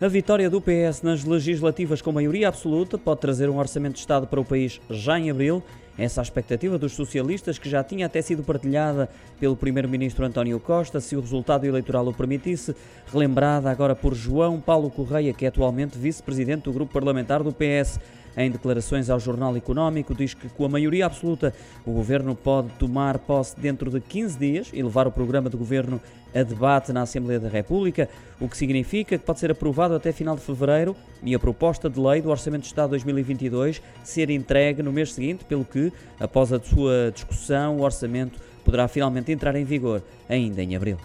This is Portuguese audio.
A vitória do PS nas legislativas com maioria absoluta pode trazer um orçamento de Estado para o país já em abril. Essa é a expectativa dos socialistas, que já tinha até sido partilhada pelo primeiro-ministro António Costa, se o resultado eleitoral o permitisse, relembrada agora por João Paulo Correia, que é atualmente vice-presidente do grupo parlamentar do PS. Em declarações ao Jornal Económico, diz que com a maioria absoluta o governo pode tomar posse dentro de 15 dias e levar o programa de governo a debate na Assembleia da República, o que significa que pode ser aprovado até final de fevereiro e a proposta de lei do Orçamento de Estado 2022 ser entregue no mês seguinte, pelo que, após a sua discussão, o orçamento poderá finalmente entrar em vigor ainda em abril.